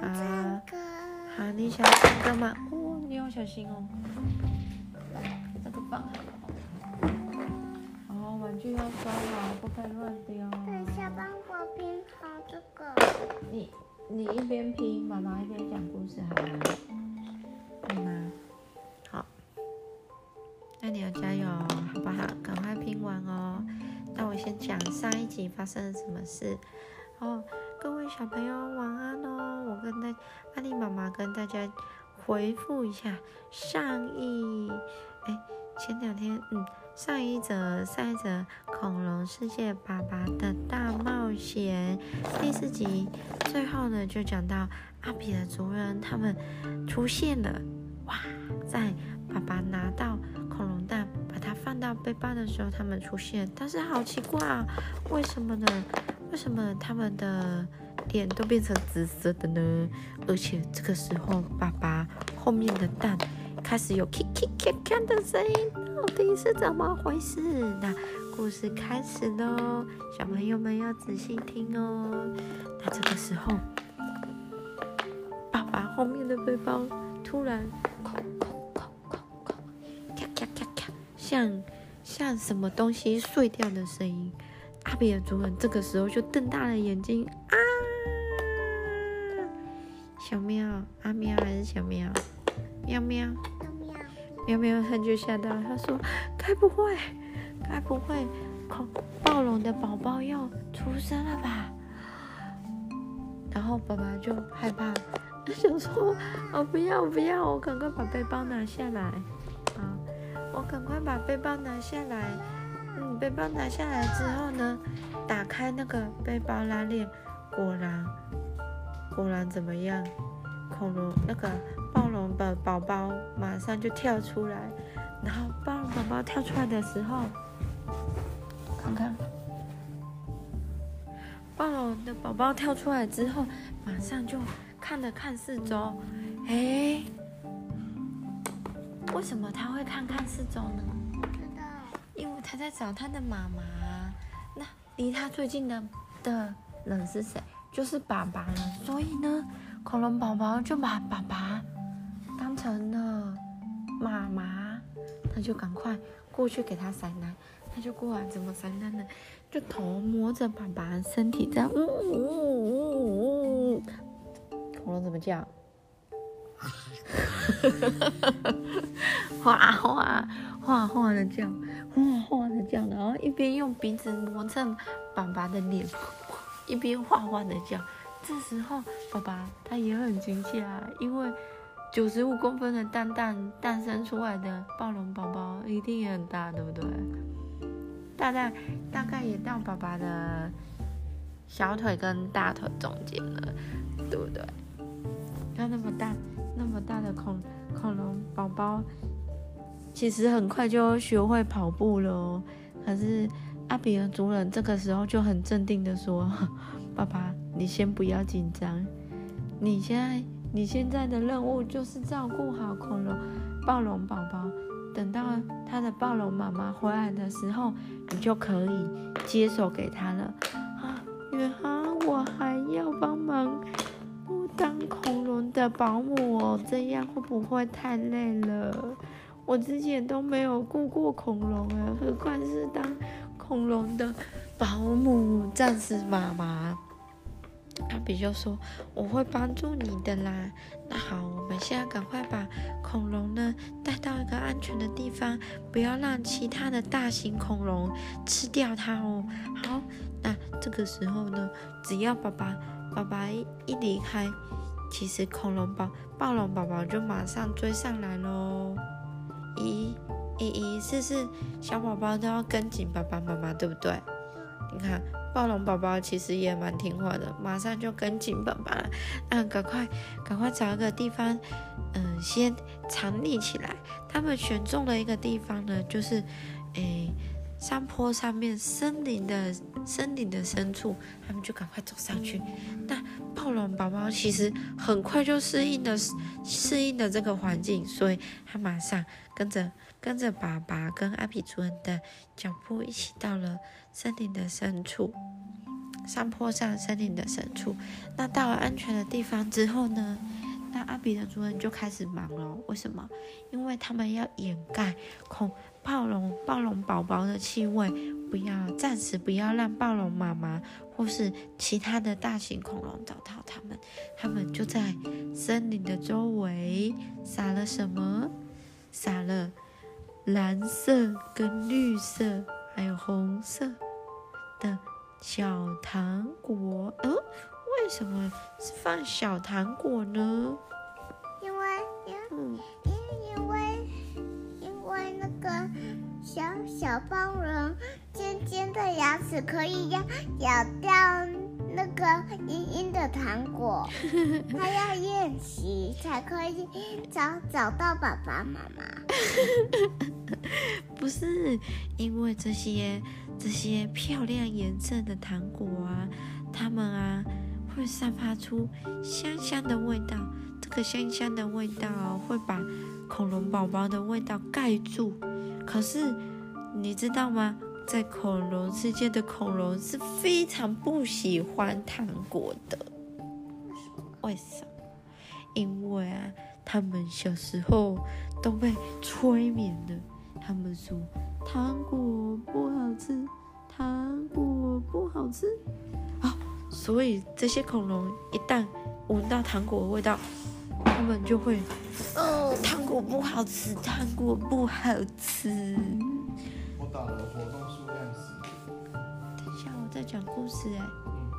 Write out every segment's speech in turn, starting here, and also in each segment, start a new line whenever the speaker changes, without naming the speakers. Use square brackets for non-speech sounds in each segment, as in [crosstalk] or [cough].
好，
哥，
好，你想唱歌吗？哦，你要小心哦。这个放好。好，玩具要收好，不可以乱丢。
等一下帮我拼好这个。
你你一边拼，妈妈一边讲故事，好吗？可以吗？好，那你要加油哦，好不好？赶快拼完哦。那我先讲上一集发生了什么事。哦，各位小朋友晚安跟大阿丽妈妈跟大家回复一下上一哎前两天嗯上一则上一则恐龙世界爸爸的大冒险第四集最后呢就讲到阿比的族人他们出现了哇，在爸爸拿到恐龙蛋把它放到背包的时候他们出现，但是好奇怪啊，为什么呢？为什么他们的脸都变成紫色的呢？而且这个时候，爸爸后面的蛋开始有 k k k k 的声音，到底是怎么回事？那故事开始喽，小朋友们要仔细听哦。那这个时候，爸爸后面的背包突然空空空空空，咔咔咔咔，像像什么东西碎掉的声音。阿比的主人这个时候就瞪大了眼睛啊！小喵，阿喵还是小喵？喵喵，喵喵，他就吓到了，他说：“该不会，该不会，恐暴龙的宝宝要出生了吧？”然后爸爸就害怕，他想说：“哦，不要不要，我赶快把背包拿下来啊！我赶快把背包拿下来。”嗯，背包拿下来之后呢，打开那个背包拉链，果然，果然怎么样？恐龙那个暴龙的宝宝马上就跳出来，然后暴龙宝宝跳出来的时候，看看，暴龙的宝宝跳出来之后，马上就看了看四周，哎，为什么他会看看四周呢？因为他在找他的妈妈，那离他最近的的人是谁？就是爸爸了。所以呢，恐龙宝宝就把爸爸当成了妈妈，他就赶快过去给他塞奶。他就过来怎么塞奶呢？就头摸着爸爸身体，这样，呜呜呜呜。恐龙怎么叫？哈哈哈哈哈哗哗哗哗的叫。哗哗的叫，然后一边用鼻子磨蹭爸爸的脸，一边哗哗的叫。这时候，爸爸他也很惊吓，因为九十五公分的蛋蛋诞生出来的暴龙宝宝一定也很大，对不对？大概大概也到爸爸的小腿跟大腿中间了，对不对？看那么大那么大的恐恐龙宝宝。其实很快就学会跑步了，可是阿比的主人这个时候就很镇定的说：“爸爸，你先不要紧张，你现在你现在的任务就是照顾好恐龙暴龙宝宝，等到他的暴龙妈妈回来的时候，你就可以接手给他了。”啊，远航，我还要帮忙不当恐龙的保姆哦，这样会不会太累了？我之前都没有顾过恐龙啊，何况是当恐龙的保姆、战士妈妈。阿比就说：“我会帮助你的啦。”那好，我们现在赶快把恐龙呢带到一个安全的地方，不要让其他的大型恐龙吃掉它哦。好，那这个时候呢，只要爸爸爸爸一离开，其实恐龙宝暴龙宝宝就马上追上来喽。一、一、一、四、四，小宝宝都要跟紧爸爸妈妈，对不对？你看，暴龙宝宝其实也蛮听话的，马上就跟紧爸爸了。嗯，赶快，赶快找一个地方，嗯，先藏匿起来。他们选中了一个地方呢，就是，诶，山坡上面，森林的森林的深处，他们就赶快走上去。那暴龙宝宝其实很快就适应了适应了这个环境，所以他马上。跟着跟着爸爸跟阿比主人的脚步一起到了森林的深处。山坡上森林的深处。那到了安全的地方之后呢，那阿比的主人就开始忙了。为什么？因为他们要掩盖恐暴龙暴龙宝宝的气味，不要暂时不要让暴龙妈妈或是其他的大型恐龙找到它们。他们就在森林的周围撒了什么？撒了蓝色跟绿色还有红色的小糖果。嗯，为什么是放小糖果呢？
因为因
嗯，
小小暴龙尖尖的牙齿可以咬咬掉那个硬硬的糖果，[laughs] 它要练习才可以找找到爸爸妈妈。[laughs]
不是，因为这些这些漂亮颜色的糖果啊，它们啊会散发出香香的味道。这个香香的味道哦会把恐龙宝宝的味道盖住。可是你知道吗？在恐龙世界的恐龙是非常不喜欢糖果的。为什么？因为啊，他们小时候都被催眠了。他们说糖果不好吃，糖果不好吃。啊、所以这些恐龙一旦闻到糖果的味道，他们就会，哦，糖果不好吃，糖果不好吃。
我打了活动数量十，
等一下，我在讲故事哎。
嗯，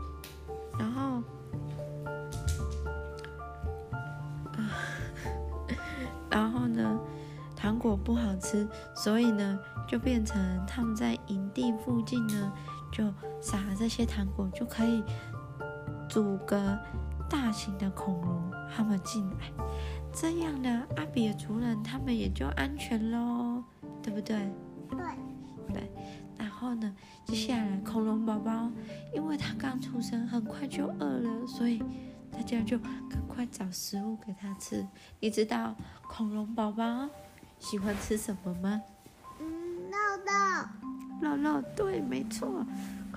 然后，啊 [laughs] 然后呢，糖果不好吃，所以呢，就变成他们在营地附近呢，就撒了这些糖果，就可以阻隔大型的恐龙他们进来，这样呢，阿比的族人他们也就安全喽，对不对？
对，
然后呢，接下来恐龙宝宝，因为他刚出生，很快就饿了，所以大家就赶快找食物给他吃。你知道恐龙宝宝喜欢吃什么吗？
嗯，肉肉，
肉肉，对，没错，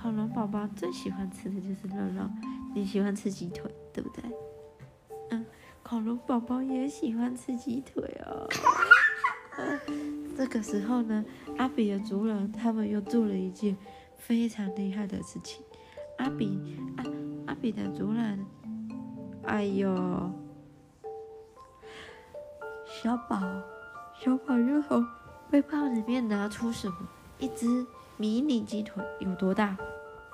恐龙宝宝最喜欢吃的就是肉肉。你喜欢吃鸡腿，对不对？恐龙宝宝也喜欢吃鸡腿哦。[laughs] 这个时候呢，阿比的族人他们又做了一件非常厉害的事情。阿比阿阿比的族人，哎呦，小宝小宝又从背包里面拿出什么？一只迷你鸡腿，有多大？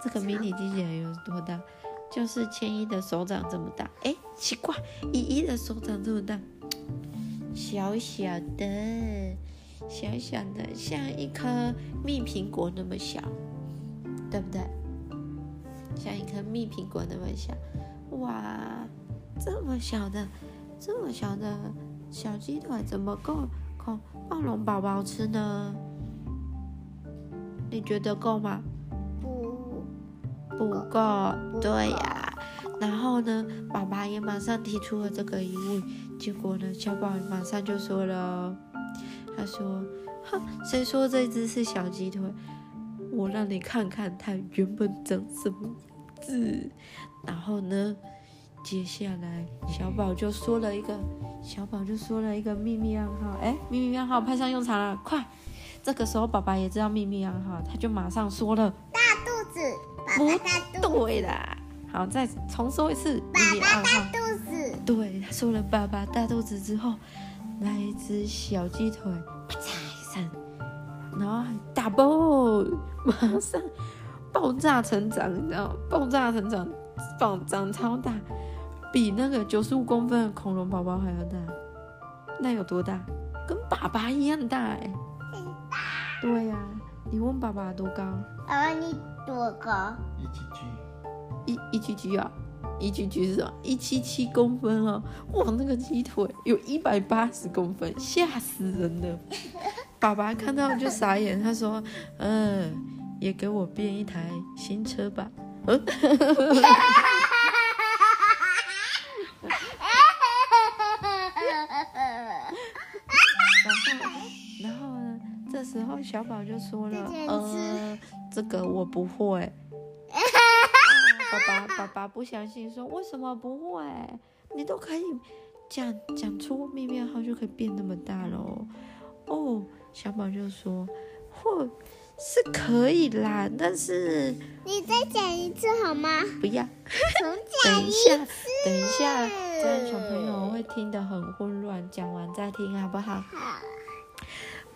这个迷你鸡腿有多大？就是千一的手掌这么大。哎，奇怪，依依的手掌这么大，小小的。小小的，像一颗蜜苹果那么小，对不对？像一颗蜜苹果那么小，哇，这么小的，这么小的小鸡腿怎么够够暴龙宝宝吃呢？你觉得够吗？
不，
不够，对呀、然后呢，爸爸也马上提出了这个疑问，结果呢，小宝马上就说了，他说：“哼，谁说这只是小鸡腿？我让你看看它原本长什么样子。”然后呢，接下来小宝就说了一个，小宝就说了一个秘密暗号，哎，秘密暗号派上用场了，快！这个时候，爸爸也知道秘密暗号，他就马上说了。
大肚子，爸
不对啦，好，再重说一次秘
爸爸大。肚子，
对，他说了爸爸大肚子之后，来一只小鸡腿，啪嚓一声，然后还打爆，马上爆炸成长，你知道吗？爆炸成长，爆长超大，比那个九十五公分的恐龙宝宝还要大。那有多大？跟爸爸一样大哎、对呀、你问爸爸多高？
爸爸你多高？
一七七，
一一七七啊，一七七是什么？一七七公分哦，哇，那个鸡腿有一百八十公分，吓死人了。[laughs] 爸爸看到就傻眼，他说：“嗯，也给我变一台新车吧。”嗯，[laughs] 我不会。[laughs] ”爸爸爸爸不相信，说为什么不会？你都可以讲讲出秘密号就可以变那么大喽。哦，小宝就说，或是可以啦，但是
你再讲一次好吗？
不要。
重
等
讲一
一下。，等一下，这样小朋友会听得很混乱。讲完再听好不好？
好，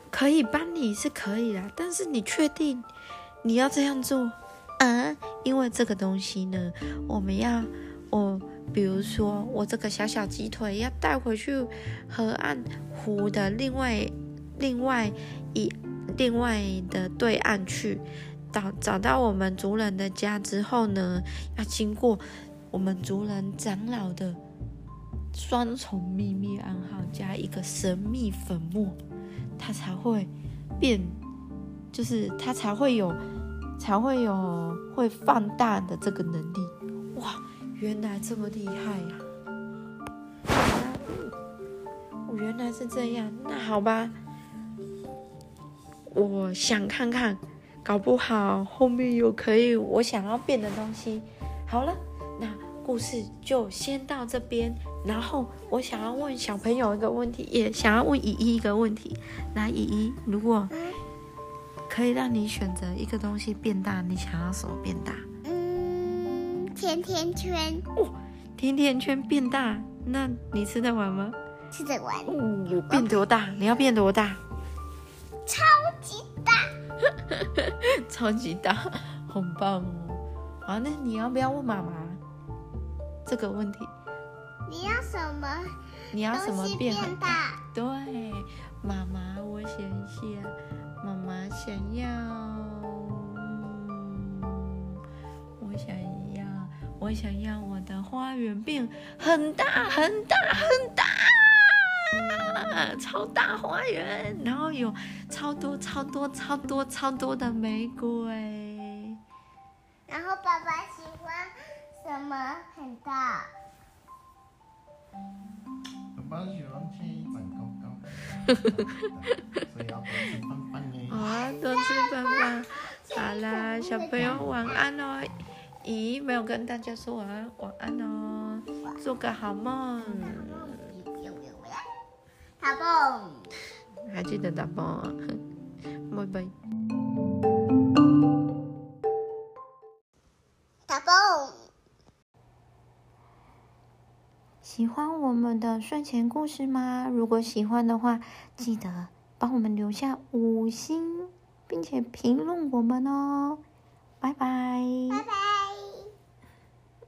可以帮你是可以啦，但是你确定你要这样做？啊，因为这个东西呢，我们要我，比如说我这个小小鸡腿要带回去河岸湖的另外另外一另外的对岸去，找找到我们族人的家之后呢，要经过我们族人长老的双重秘密暗号加一个神秘粉末。它才会变，就是它才会有，才会有会放大的这个能力。哇，原来这么厉害呀、哦，原来是这样。那好吧，我想看看，搞不好后面有可以我想要变的东西。好了，那故事就先到这边。然后我想要问小朋友一个问题，也想要问依依一个问题。来，依依，如果可以让你选择一个东西变大，你想要什么变大？
嗯，甜甜圈
甜甜圈变大，那你吃得完吗？
吃得完，
哦，变多大？你要变多大？
超级大。[laughs]
超级大，好棒哦！好，那你要不要问妈妈这个问题？
你要什么
你要什么变
大？
对，妈妈，我想一下，妈妈想要，嗯我想要，我想要我的花园变很大很大很大，超大花园，然后有超多超多超多超多的玫瑰。
然后爸爸喜欢什么很大？
爸爸喜欢天一长高高的，所以要多吃饭饭耶。[laughs]
好啊，多吃饭吧。好啦，小朋友晚安哦。咦，没有跟大家说晚安，晚安哦，做个好梦。
打蹦，
还记得打蹦啊，[laughs] 拜拜。欢我们的睡前故事吗？如果喜欢的话，记得帮我们留下五星，并且评论我们哦。拜拜。
拜拜。